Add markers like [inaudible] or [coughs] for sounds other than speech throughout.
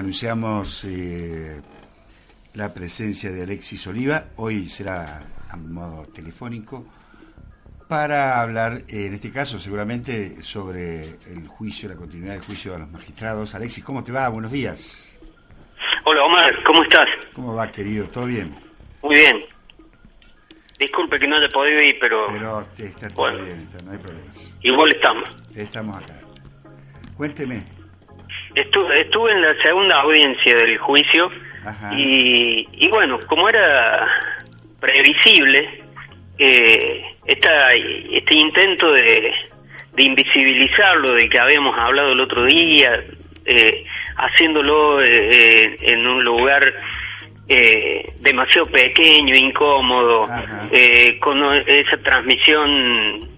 Anunciamos eh, la presencia de Alexis Oliva, hoy será a modo telefónico, para hablar, eh, en este caso seguramente, sobre el juicio, la continuidad del juicio a los magistrados. Alexis, ¿cómo te va? Buenos días. Hola Omar, ¿cómo estás? ¿Cómo va, querido? ¿Todo bien? Muy bien. Disculpe que no haya podido ir, pero... Pero está todo Bueno. bien, está- no hay problemas. Igual estamos. Estamos acá. Cuénteme. Estuve, estuve en la segunda audiencia del juicio y, y bueno, como era previsible, eh, esta, este intento de, de invisibilizarlo, del que habíamos hablado el otro día, eh, haciéndolo eh, en un lugar eh, demasiado pequeño, incómodo, eh, con esa transmisión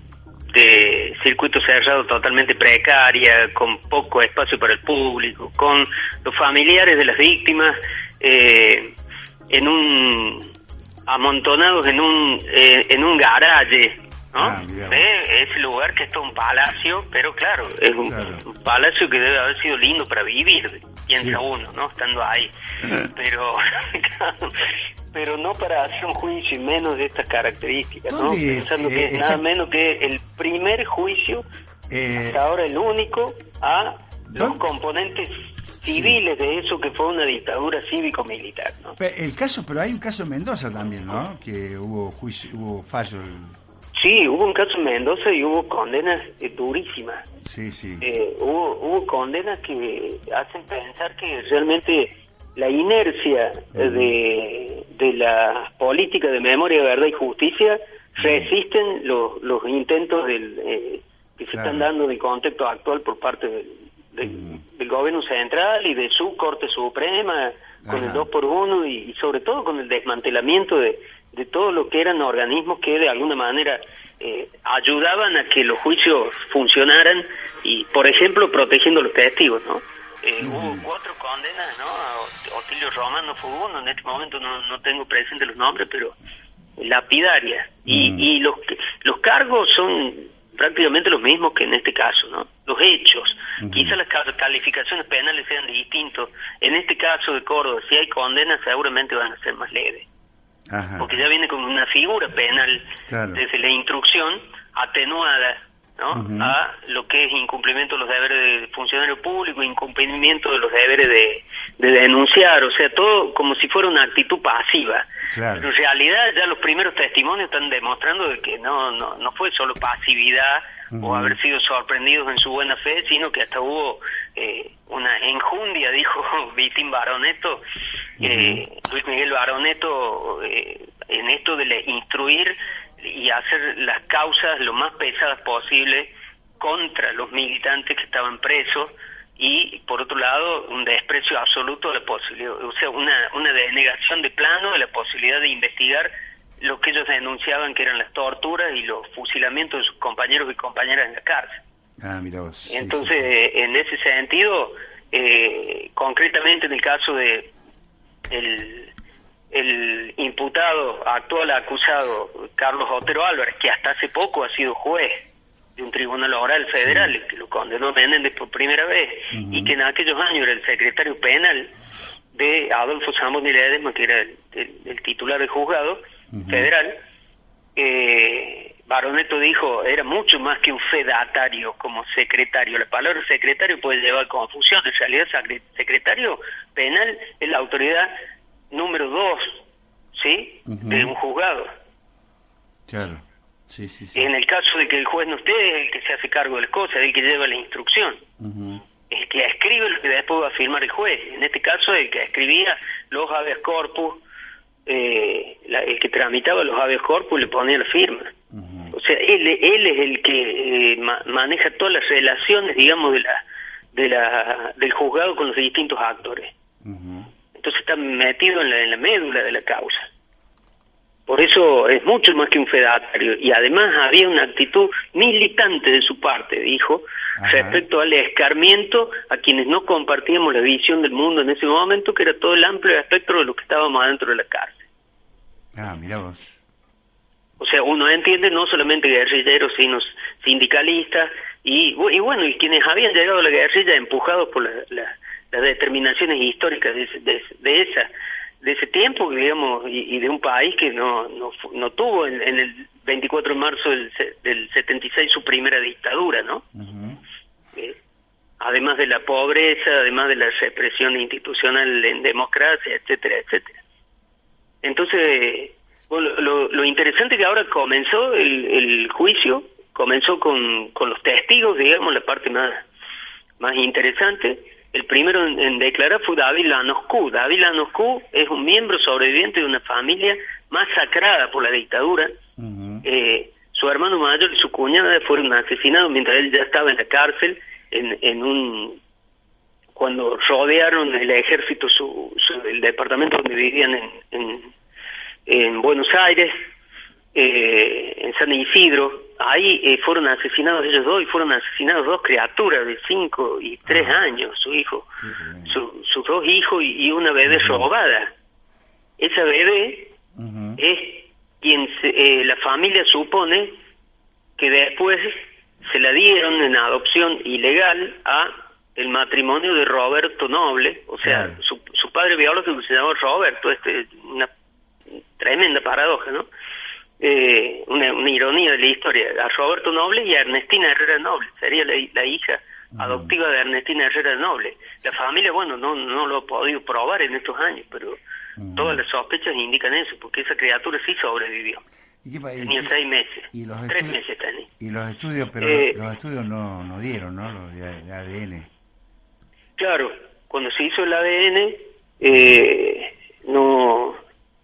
de circuito cerrado totalmente precaria, con poco espacio para el público, con los familiares de las víctimas eh, en un amontonados en un eh, en un garaje, ¿no? Ah. Eh, ese lugar que es todo un palacio, pero claro, es un, Claro. un palacio que debe haber sido lindo para vivir, piensa Sí. uno, ¿no? Estando ahí, [laughs] pero [laughs] pero no para hacer un juicio y menos de estas características, ¿no? ¿Dónde es, Pensando eh, que es esa- nada menos que el primer juicio, Eh, hasta ahora el único, a los componentes civiles de eso que fue una dictadura cívico-militar, ¿no? el caso, pero hay un caso en Mendoza también, ¿no? Que hubo juicio, hubo fallo. el- Sí, hubo un caso en Mendoza y hubo condenas eh, durísimas. Sí, sí. Eh, hubo, hubo condenas que hacen pensar que realmente la inercia de, de la política de memoria, verdad y justicia resisten los, los intentos del, eh, que se Claro. están dando en el contexto actual por parte del, del, del gobierno central y de su Corte Suprema con el 2 por 1 y, y sobre todo con el desmantelamiento de, de todo lo que eran organismos que de alguna manera eh, ayudaban a que los juicios funcionaran y, por ejemplo, protegiendo los testigos, ¿no? Eh, Hubo cuatro condenas, ¿no? Otilio Romano fue uno, en este momento no, no tengo presente los nombres, pero lapidarias. Y, Mm. y los, los cargos son prácticamente los mismos que en este caso, ¿no? Los hechos. Quizás las ca- calificaciones penales sean distintos. En este caso de Córdoba, si hay condenas, seguramente van a ser más leves Ajá. porque ya viene con una figura penal Claro. desde la instrucción atenuada ¿no? A lo que es incumplimiento de los deberes de funcionario público, incumplimiento de los deberes de, de denunciar, o sea, todo como si fuera una actitud pasiva. Claro. Pero en realidad ya los primeros testimonios están demostrando de que no, no, no fue solo pasividad o haber sido sorprendidos en su buena fe, sino que hasta hubo eh, una enjundia, dijo [laughs] Vitín Baroneto, eh, Luis Miguel Baroneto, eh, en esto de le- instruir y hacer las causas lo más pesadas posible contra los militantes que estaban presos y por otro lado un desprecio absoluto de la posibilidad, o sea, una, una denegación de plano de la posibilidad de investigar lo que ellos denunciaban que eran las torturas y los fusilamientos de sus compañeros y compañeras en la cárcel. Ah, mira vos. sí, Entonces, sí, eh, en ese sentido, eh, concretamente en el caso de el, el imputado, actual acusado, Carlos Otero Álvarez, que hasta hace poco ha sido juez de un tribunal oral federal, que lo condenó Menéndez por primera vez, y que en aquellos años era el secretario penal de Adolfo Zamboni Ledesma, que era el, el- el titular del juzgado federal, eh, Baroneto dijo era mucho más que un fedatario como secretario. La palabra secretario puede llevar confusión. En realidad, secretario penal es la autoridad número dos, ¿sí? De un juzgado. Claro. Sí, sí, sí. En el caso de que el juez no esté, es el que se hace cargo de las cosas, es el que lleva la instrucción. Ujú. El que escribe lo que después va a firmar el juez. En este caso, el que escribía los habeas corpus, eh, la- el que tramitaba los habeas corpus le ponía la firma. O sea, él, él es el que eh, ma- maneja todas las relaciones, digamos, de la, de la, del juzgado con los distintos actores. Entonces está metido en la, en la médula de la causa. Por eso es mucho más que un fedatario. Y además había una actitud militante de su parte, dijo, Ajá. respecto al escarmiento a quienes no compartíamos la visión del mundo en ese momento, que era todo el amplio espectro de lo que estábamos adentro de la cárcel. Ah, mira vos. O sea, uno entiende no solamente guerrilleros, sino sindicalistas y, bu- y bueno, y quienes habían llegado a la guerrilla empujados por la, la, las determinaciones históricas de, de, de esa de ese tiempo, digamos, y, de un país que no, no, no tuvo en, el 24 de marzo del, del 76 su primera dictadura, ¿no? Eh, además de la pobreza, además de la represión institucional en democracia, etcétera, etcétera. Entonces, bueno, lo, lo interesante que ahora comenzó el, el juicio, comenzó con, con los testigos, digamos, la parte más, más interesante, el primero en, declarar fue David Lanoscu. David Lanoscu es un miembro sobreviviente de una familia masacrada por la dictadura. eh, su hermano mayor y su cuñada fueron asesinados mientras él ya estaba en la cárcel en, en un cuando rodearon el ejército su, el departamento donde vivían en, en, en Buenos Aires eh, en San Isidro. Ahí eh, fueron asesinados ellos dos y fueron asesinados dos criaturas de cinco y tres ah. años, su hijo, sus dos hijos y, una bebé robada. Esa bebé es quien eh, la familia supone que después se la dieron en adopción ilegal a el matrimonio de Roberto Noble, o sea, su, su padre biológico se llamaba Roberto, este una tremenda paradoja, ¿no? eh, una, ironía de la historia, a Roberto Noble y a Ernestina Herrera Noble, sería la, hija adoptiva de Ernestina Herrera Noble. La familia, bueno, no, no lo ha podido probar en estos años, pero todas las sospechas indican eso, porque esa criatura sí sobrevivió. tenía seis meses, ¿Y los tres meses tenía. Y los estudios, pero eh, los estudios no, no dieron, ¿no? Los de, ADN. Claro, cuando se hizo el ADN, eh, no,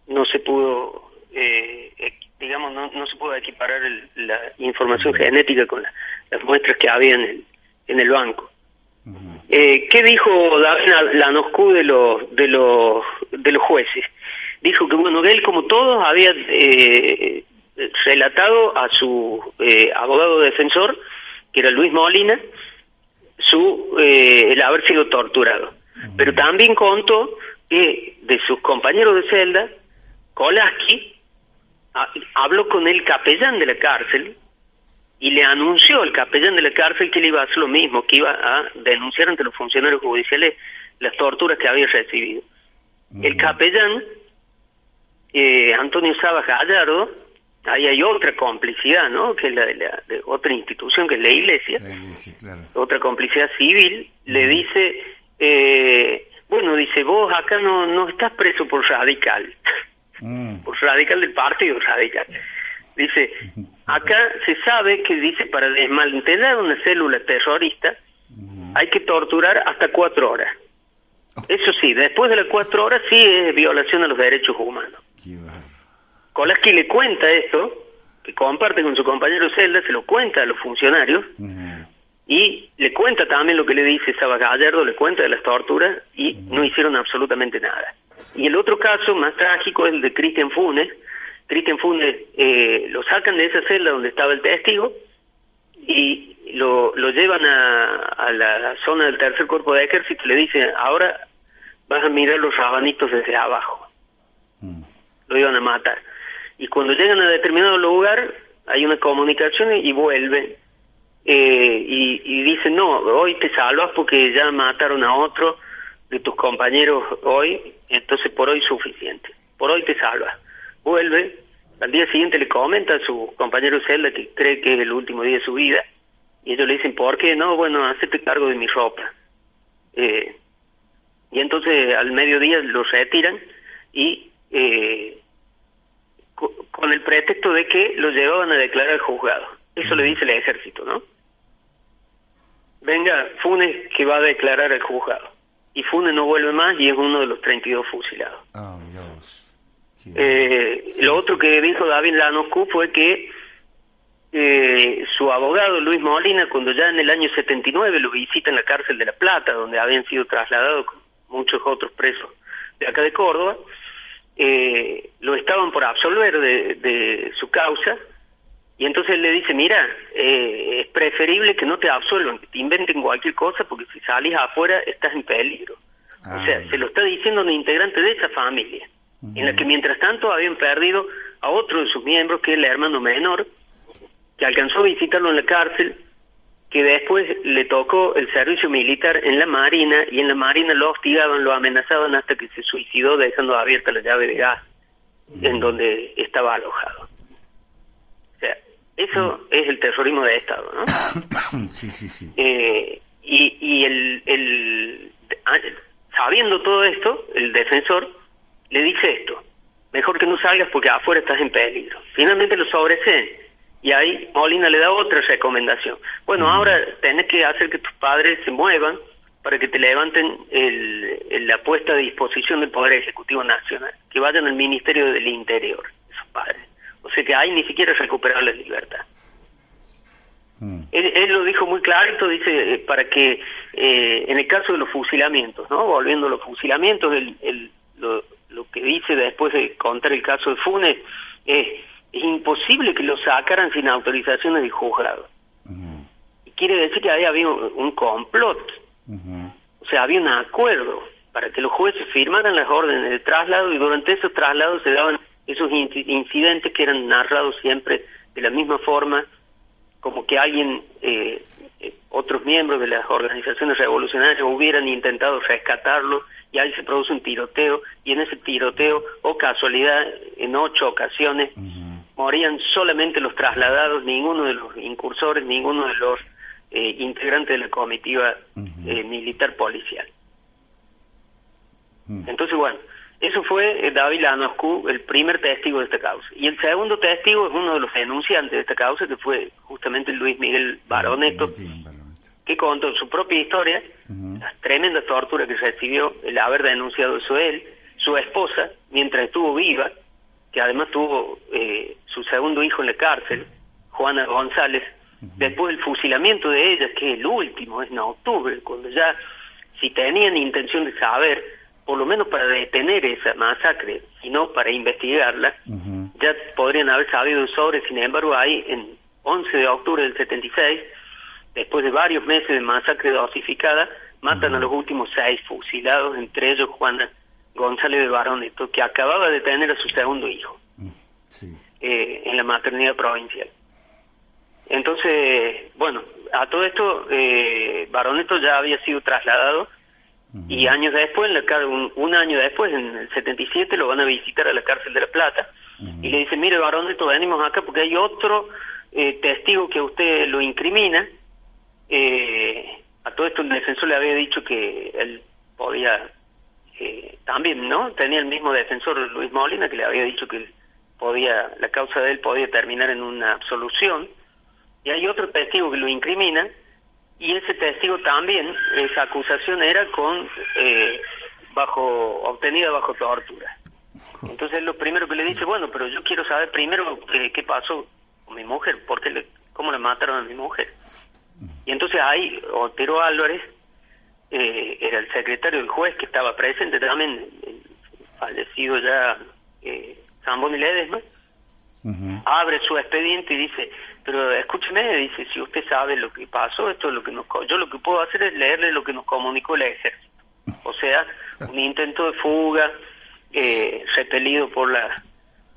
no se pudo eh, digamos, no, no se puede equiparar la información genética con las muestras que había en el, en el banco. eh, ¿Qué dijo David Lanoscu de los, de, los, de los jueces? Dijo que, bueno, él, como todos, había eh, relatado a su eh, abogado defensor, que era Luis Molina, su eh, el haber sido torturado. Pero también contó que de sus compañeros de celda, Kolaski, Ah, habló con el capellán de la cárcel y le anunció al capellán de la cárcel que él iba a hacer lo mismo, que iba a denunciar ante los funcionarios judiciales las torturas que había recibido. El capellán, eh, Antonio Saba Gallardo, ahí hay otra complicidad, ¿no? Que es la de, la, de otra institución, que es la iglesia, otra complicidad civil, le dice, eh, bueno, dice, vos acá no, no estás preso por radical. [laughs] Mm. Pues radical del partido radical. Dice, [laughs] acá se sabe que dice para desmantelar una célula terrorista hay que torturar hasta cuatro horas. Eso sí, después de las cuatro horas sí es violación a los derechos humanos. Kolaski le cuenta esto, que comparte con su compañero Celda, se lo cuenta a los funcionarios, y le cuenta también lo que le dice Saba Gallardo, le cuenta de las torturas, y no hicieron absolutamente nada. Y el otro caso más trágico es el de Cristian Funes. Cristian Funes eh, lo sacan de esa celda donde estaba el testigo y lo, lo llevan a, a la zona del tercer cuerpo de ejército y le dicen, ahora vas a mirar los rabanitos desde abajo. Mm. Lo iban a matar. Y cuando llegan a determinado lugar, hay una comunicación y vuelven. Eh, y, y dicen, no, hoy te salvas porque ya mataron a otro de tus compañeros hoy, entonces por hoy suficiente. Por hoy te salva. Vuelve, al día siguiente le comenta a su compañero Zelda que cree que es el último día de su vida, y ellos le dicen, ¿por qué? No, bueno, hacete cargo de mi ropa. Eh, y entonces al mediodía lo retiran y eh, con el pretexto de que lo llevaban a declarar al juzgado. Eso le dice el ejército, ¿no? Venga, Funes que va a declarar al juzgado y Funes no vuelve más y es uno de los 32 fusilados. Ah, eh, lo otro que dijo David Lanoscu fue que eh, su abogado Luis Molina, cuando ya en el año 79 lo visita en la cárcel de La Plata, donde habían sido trasladados muchos otros presos de acá de Córdoba, eh, lo estaban por absolver de, de su causa y entonces él le dice, mira, eh, es preferible que no te absuelvan, que te inventen cualquier cosa, porque si salís afuera estás en peligro. o sea, ah. se lo está diciendo un integrante de esa familia, en la que mientras tanto habían perdido a otro de sus miembros, que es el hermano menor, que alcanzó a visitarlo en la cárcel, que después le tocó el servicio militar en la Marina y en la Marina lo hostigaban, lo amenazaban hasta que se suicidó dejando abierta la llave de gas en donde estaba alojado. O sea, eso es el terrorismo de Estado, ¿no? [coughs] sí, sí, sí. Eh, y y el, el, sabiendo todo esto, el defensor le dice esto, mejor que no salgas porque afuera estás en peligro. Finalmente lo sobreseen y ahí Molina le da otra recomendación. Bueno, ahora tenés que hacer que tus padres se muevan para que te levanten el, la puesta a disposición del Poder Ejecutivo Nacional, que vayan al Ministerio del Interior, esos padres. O sea que ahí ni siquiera recuperar la libertad. Mm. Él, lo dijo muy clarito, dice, eh, para que eh, en el caso de los fusilamientos, ¿no? Volviendo a los fusilamientos, el, lo, lo, que dice después de contar el caso de Funes es, es imposible que lo sacaran sin autorizaciones del juzgado. Y quiere decir que ahí había un complot, o sea, había un acuerdo para que los jueces firmaran las órdenes de traslado y durante esos traslados se daban esos incidentes que eran narrados siempre de la misma forma como que alguien, eh, eh, otros miembros de las organizaciones revolucionarias hubieran intentado rescatarlo y ahí se produce un tiroteo y en ese tiroteo, o casualidad, en ocho ocasiones, morían solamente los trasladados, ninguno de los incursores, ninguno de los eh, integrantes de la comitiva militar policial. Entonces, bueno, eso fue eh, David Lanoscu, el primer testigo de esta causa. Y el segundo testigo es uno de los denunciantes de esta causa, que fue justamente Luis Miguel Baroneto, que contó su propia historia, las tremendas torturas que recibió, el haber denunciado eso él, su esposa, mientras estuvo viva, que además tuvo eh, su segundo hijo en la cárcel, Juana González, después el fusilamiento de ella, que es el último, es en octubre, cuando ya, si tenían intención de saber, por lo menos para detener esa masacre, y no para investigarla, ya podrían haber sabido sobre, sin embargo, ahí en 11 de octubre del 76, después de varios meses de masacre dosificada, matan a los últimos seis fusilados, entre ellos Juana González de Baroneto, que acababa de tener a su segundo hijo eh, en la maternidad provincial. Entonces, bueno, a todo esto, eh, Baroneto ya había sido trasladado y años después, un, un, año después, en el 77, lo van a visitar a la cárcel de La Plata y le dicen, mire, varón, esto venimos acá porque hay otro eh, testigo que usted lo incrimina. Eh, a todo esto el defensor le había dicho que él podía, eh, también, ¿no? Tenía el mismo defensor Luis Molina que le había dicho que podía, la causa de él podía terminar en una absolución. Y hay otro testigo que lo incrimina y ese testigo también, esa acusación era con eh, bajo obtenida bajo tortura. Entonces lo primero que le dice, bueno, pero yo quiero saber primero eh, qué pasó con mi mujer, por le, cómo le mataron a mi mujer. Y entonces ahí Otero Álvarez eh, era el secretario del juez que estaba presente también, fallecido ya eh, Zamboni Ledesma, abre su expediente y dice, pero escúcheme, dice, si usted sabe lo que pasó, esto es lo que nos... Yo lo que puedo hacer es leerle lo que nos comunicó el ejército. O sea, [laughs] un intento de fuga eh, repelido por la,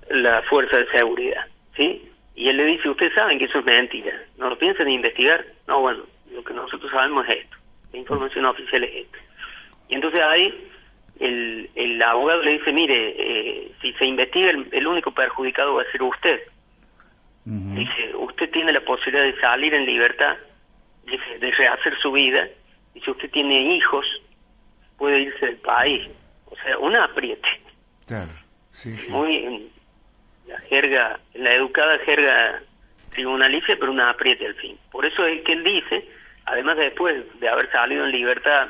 la fuerza de seguridad, ¿sí? Y él le dice, ustedes saben que eso es mentira, ¿no lo piensan investigar? No, bueno, lo que nosotros sabemos es esto, la información oficial es esto. Y entonces ahí el, el abogado le dice, mire, eh, si se investiga, el único perjudicado va a ser usted Dice, usted tiene la posibilidad de salir en libertad, de rehacer su vida. Dice, usted tiene hijos, puede irse del país. O sea, un apriete. Claro, Muy la jerga, la educada jerga tribunalicia, pero un apriete al fin. Por eso es que él dice, además de después de haber salido en libertad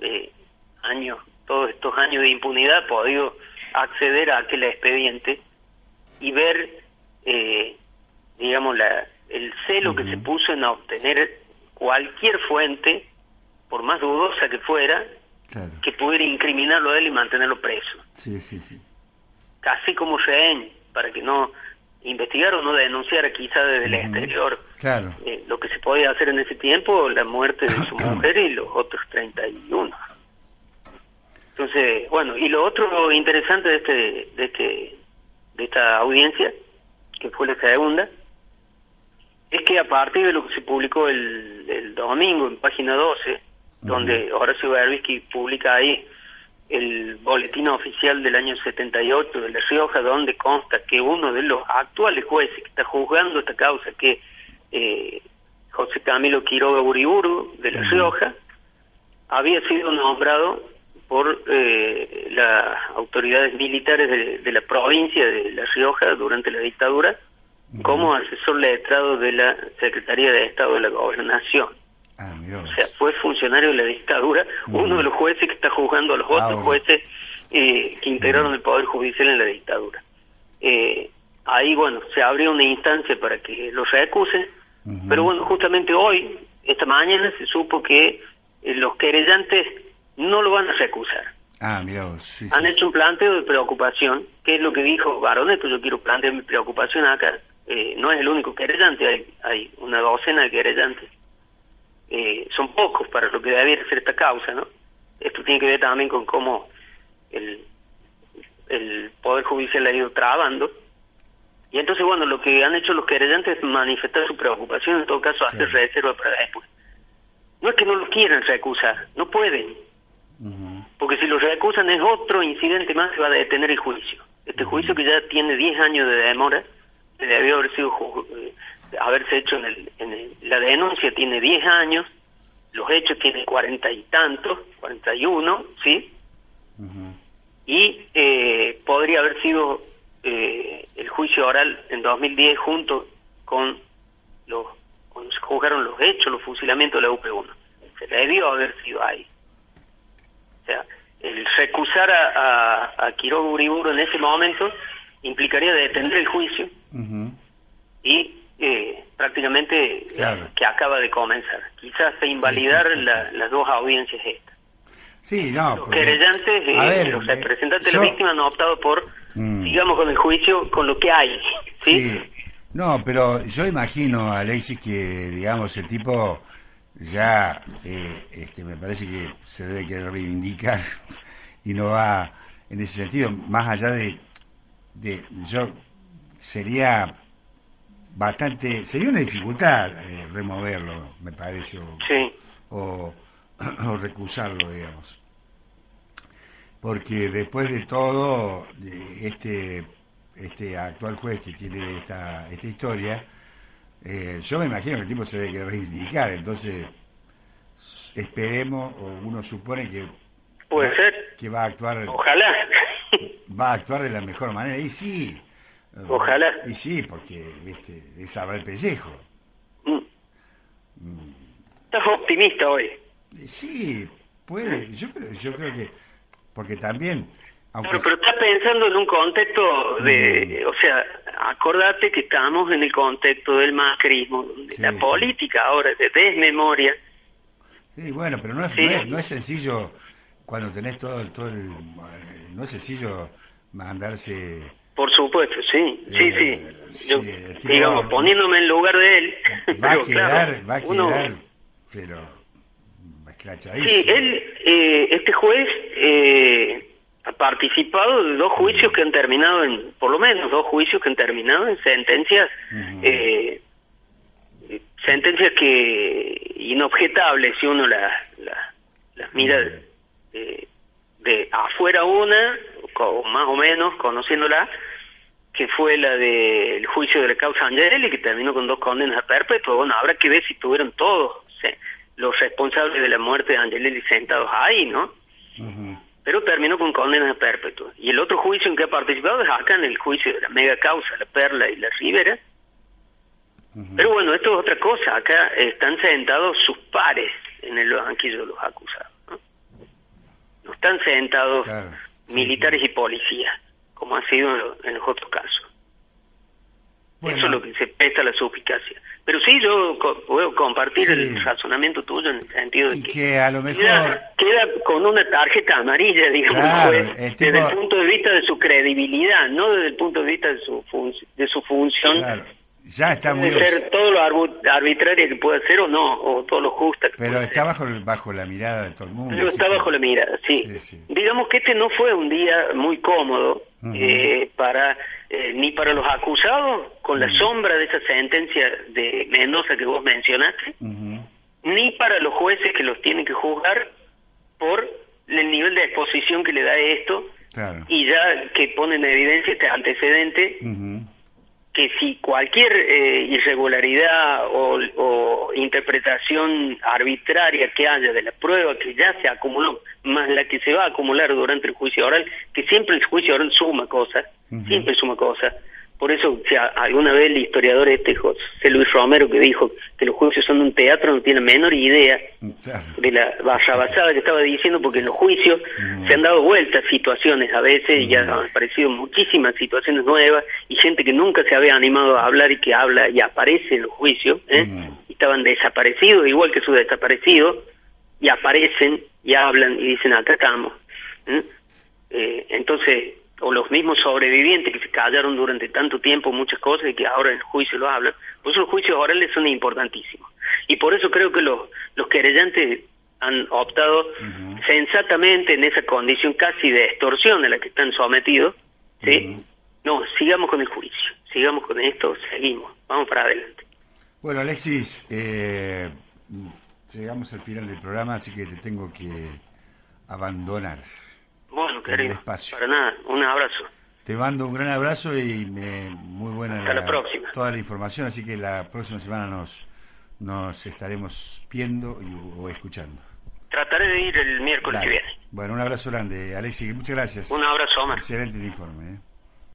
eh, años, todos estos años de impunidad, podido acceder a aquel expediente y ver eh, digamos, la, el celo que se puso en obtener cualquier fuente, por más dudosa que fuera, que pudiera incriminarlo a él y mantenerlo preso. Sí, sí, sí. Casi como rehén, para que no investigara o no denunciara quizá desde el exterior claro. Eh, lo que se podía hacer en ese tiempo, la muerte de [coughs] su mujer y los otros 31. Entonces, bueno, y lo otro interesante de este de este de esta audiencia, que fue la segunda, es que a partir de lo que se publicó el, el domingo en página 12, donde Horacio Berbisky publica ahí el boletín oficial del año 78 de La Rioja, donde consta que uno de los actuales jueces que está juzgando esta causa, que eh, José Camilo Quiroga Uriburu de La Rioja, había sido nombrado por eh, las autoridades militares de, de, la provincia de La Rioja durante la dictadura como asesor letrado de la Secretaría de Estado de la Gobernación. Ah, o sea, fue funcionario de la dictadura, uno de los jueces que está juzgando a los otros Ah, jueces eh, que integraron el Poder Judicial en la dictadura. Eh, ahí, bueno, se abrió una instancia para que los recusen, Ujú. pero bueno, justamente hoy, esta mañana, se supo que eh, los querellantes no lo van a recusar. Ah, mira vos, sí, sí. Han hecho un planteo de preocupación, que es lo que dijo Baroneto, yo quiero plantear mi preocupación acá. Eh, no es el único querellante, hay, hay una docena de querellantes. Eh, son pocos para lo que debiera ser esta causa, ¿no? Esto tiene que ver también con cómo el, el Poder Judicial ha ido trabando. Y entonces, bueno, lo que han hecho los querellantes es manifestar su preocupación, en todo caso, hacer Sí. reserva para después. No es que no lo quieran recusar, no pueden. Porque si lo recusan es otro incidente más que va a detener el juicio. Este juicio que ya tiene 10 años de demora, debió haber sido eh, haberse hecho en, el, en el- la denuncia tiene 10 años, los hechos tienen cuarenta y tantos, 41, ¿sí? Ujú. Y eh, podría haber sido eh, el juicio oral en 2010 junto con los cuando se juzgaron los hechos, los fusilamientos de la UP1. Se debió haber sido ahí. O sea, el recusar a, a, a Quiroga Uriburu en ese momento implicaría detener el juicio y eh, prácticamente Claro. eh, que acaba de comenzar. Quizás se invalidar sí, sí, la- las dos audiencias estas. Sí, no, Los porque- querellantes, eh, ver, los eh, representantes de la víctima han optado por, Mm. digamos, con el juicio, con lo que hay. [laughs] No, pero yo imagino, Alexis, que, digamos, el tipo ya, eh, este, me parece que se debe querer reivindicar [laughs] y no va en ese sentido, más allá de, de yo, sería bastante, sería una dificultad eh, removerlo, me parece, o, Sí. o, [clears throat] o recusarlo, digamos. Porque después de todo, este, este actual juez que tiene esta, esta historia, eh, yo me imagino que el tipo se debe querer reivindicar, entonces esperemos, o uno supone que Puede va- ser. que va a actuar Ojalá. va a actuar de la mejor manera y sí Ojalá. y sí porque viste es el pellejo Mm. Mm. Estás optimista hoy. Sí puede yo yo creo que porque también aunque Pero, pero estás pensando en un contexto de, Mm. o sea, acordate que estamos en el contexto del macrismo, Sí, la sí. política ahora de desmemoria, sí bueno pero no es, Sí. no es no es sencillo cuando tenés todo el- todo el eh, no es sencillo mandarse por supuesto, sí, sí, Eh, sí. Sí, tipo- digamos, poniéndome en lugar de él, [laughs] va a pero quedar claro, va a uno- quedar pero escrachadísimo Sí, él, eh, este juez eh, participado de dos juicios que han terminado en, por lo menos dos juicios que han terminado en sentencias, eh, sentencias que inobjetables si uno las la, las mira de, de afuera una, o más o menos conociéndola, que fue la del juicio de la causa Angeli, que terminó con dos condenas a perpetua. Bueno, habrá que ver si tuvieron todos los responsables de la muerte de Angelelli sentados ahí, ¿no? Ujú. Pero terminó con condenas perpetua. Y el otro juicio en que ha participado es acá en el juicio de la mega causa, la Perla y la Rivera. Pero bueno, esto es otra cosa. Acá están sentados sus pares en el banquillo de los acusados. No, no están sentados Claro, sí, militares y policías, como ha sido en los otros casos. Bueno. Eso es lo que se pesa la suficacia. Pero sí, yo co- puedo compartir Sí. el razonamiento tuyo en el sentido de y que, que a lo mejor queda, queda con una tarjeta amarilla, digamos, Claro, pues, el desde el punto de vista de su credibilidad, no desde el punto de vista de su, fun- de su función. claro, ya está muy Puede ser todo lo arbitraria que pueda ser o no, o todo lo justa que pero está ser. bajo bajo la mirada de todo el mundo Pero está que- bajo la mirada, sí. Sí, sí. Digamos que este no fue un día muy cómodo eh, para eh, ni para los acusados, con la sombra de esa sentencia de Mendoza que vos mencionaste, ni para los jueces que los tienen que juzgar por el nivel de exposición que le da esto Claro. y ya que pone en evidencia este antecedente. Que si cualquier eh, irregularidad o, o interpretación arbitraria que haya de la prueba que ya se acumuló, más la que se va a acumular durante el juicio oral, que siempre el juicio oral suma cosas, siempre suma cosas. Por eso, si a- alguna vez el historiador este José Luis Romero que dijo que los juicios son un teatro no tiene la menor idea Claro. de la basada que estaba diciendo, porque en los juicios Mm. se han dado vueltas situaciones a veces y ya Mm. han aparecido muchísimas situaciones nuevas y gente que nunca se había animado a hablar y que habla y aparece en los juicios, ¿eh? Mm. y estaban desaparecidos, igual que sus desaparecidos, y aparecen y hablan y dicen acá estamos. ¿eh? Eh, entonces, o los mismos sobrevivientes que se callaron durante tanto tiempo muchas cosas y que ahora en el juicio lo hablan, por eso los juicios orales son importantísimos. Y por eso creo que los, los querellantes han optado sensatamente en esa condición casi de extorsión a la que están sometidos, ¿sí? No, sigamos con el juicio, sigamos con esto, seguimos, vamos para adelante. Bueno, Alexis, eh, llegamos al final del programa, así que te tengo que abandonar. Bueno, querido, para nada, un abrazo. Te mando un gran abrazo y me- muy buena Hasta la próxima. toda la información, así que la próxima semana nos, nos estaremos viendo y- o escuchando. Trataré de ir el miércoles Dale. que viene. Bueno, un abrazo grande, Alexis, muchas gracias. Un abrazo, Omar. Excelente el informe. ¿eh?